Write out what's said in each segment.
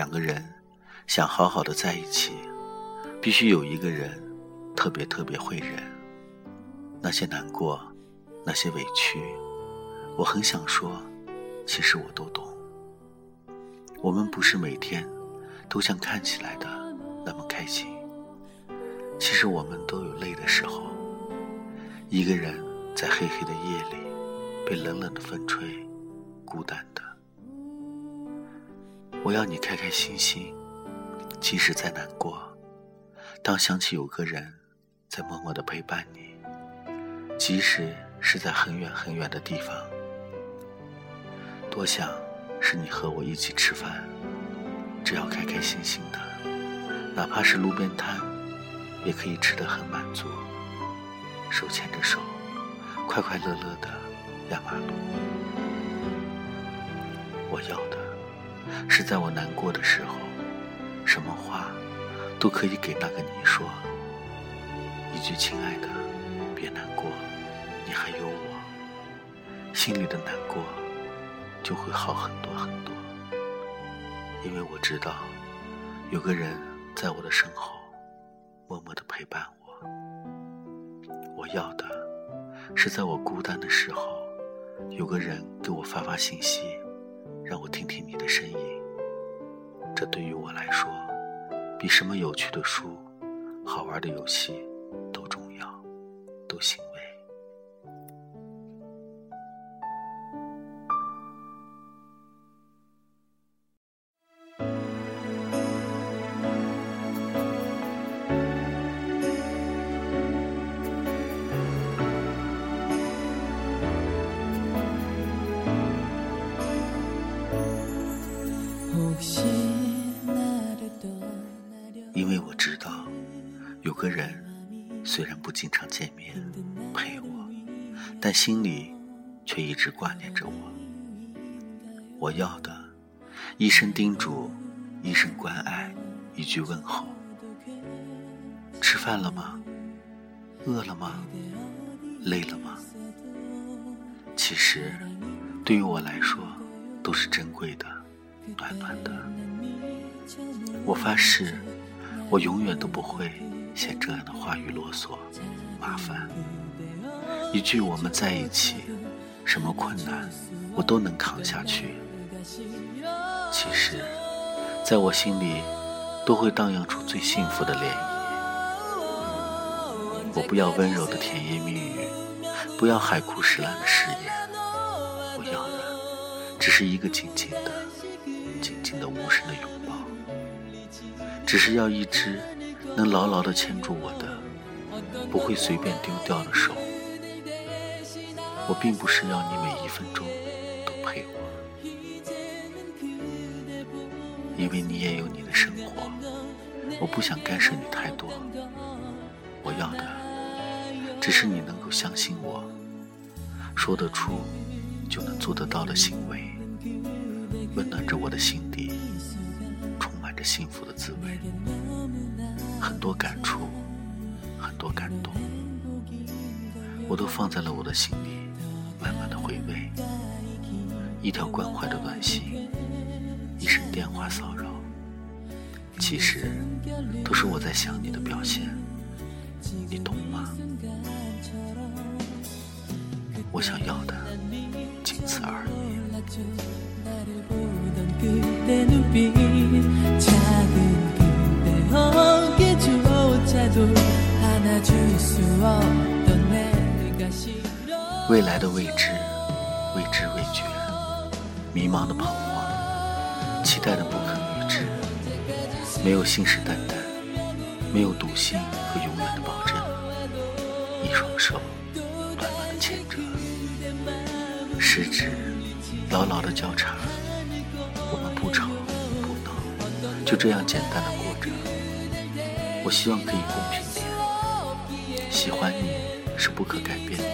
两个人想好好的在一起，必须有一个人特别特别会忍。那些难过，那些委屈，我很想说，其实我都懂。我们不是每天都像看起来的那么开心，其实我们都有累的时候。一个人在黑黑的夜里，被冷冷的风吹，孤单的。我要你开开心心，即使再难过，当想起有个人在默默的陪伴你，即使是在很远很远的地方，多想是你和我一起吃饭，只要开开心心的，哪怕是路边摊，也可以吃得很满足，手牵着手，快快乐乐的压马路。我要的。是在我难过的时候，什么话都可以给那个你说。一句“亲爱的，别难过，你还有我”，心里的难过就会好很多很多。因为我知道，有个人在我的身后，默默的陪伴我。我要的是在我孤单的时候，有个人给我发发信息，让我听听你的声音。这对于我来说，比什么有趣的书、好玩的游戏都重要，都行。个人虽然不经常见面陪我，但心里却一直挂念着我。我要的，一声叮嘱，一声关爱，一句问候。吃饭了吗？饿了吗？累了吗？其实，对于我来说，都是珍贵的，暖暖的。我发誓。我永远都不会嫌这样的话语啰嗦、麻烦。一句“我们在一起”，什么困难我都能扛下去。其实，在我心里，都会荡漾出最幸福的涟漪。我不要温柔的甜言蜜语，不要海枯石烂的誓言，我要的只是一个静静的、静静的、无声的拥抱。只是要一只能牢牢地牵住我的，不会随便丢掉的手。我并不是要你每一分钟都陪我，因为你也有你的生活，我不想干涉你太多。我要的只是你能够相信我，说得出就能做得到的行为，温暖着我的心底。充满着幸福的滋味，很多感触，很多感动，我都放在了我的心里，慢慢的回味。一条关怀的短信，一声电话骚扰，其实都是我在想你的表现，你懂吗？我想要的仅此而已。未来的未知，未知未觉，迷茫的彷徨，期待的不可预知，没有信誓旦旦，没有笃信和永远的保证，一双手暖暖的牵着，十指牢牢的交叉，我们不吵不闹，就这样简单的过着。我希望可以公平。喜欢你是不可改变的，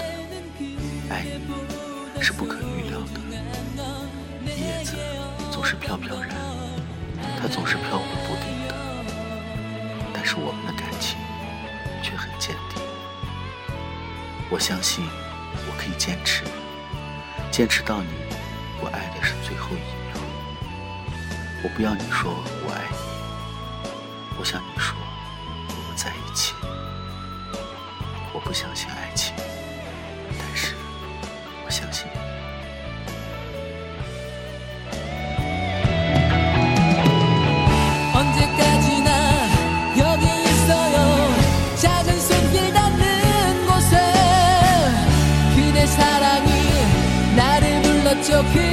爱你是不可预料的。叶子总是飘飘然，它总是飘忽不定的。但是我们的感情却很坚定。我相信我可以坚持，坚持到你我爱的是最后一秒。我不要你说我爱你。我想你说我们在一起。不相信爱情，但是我相信。Okay.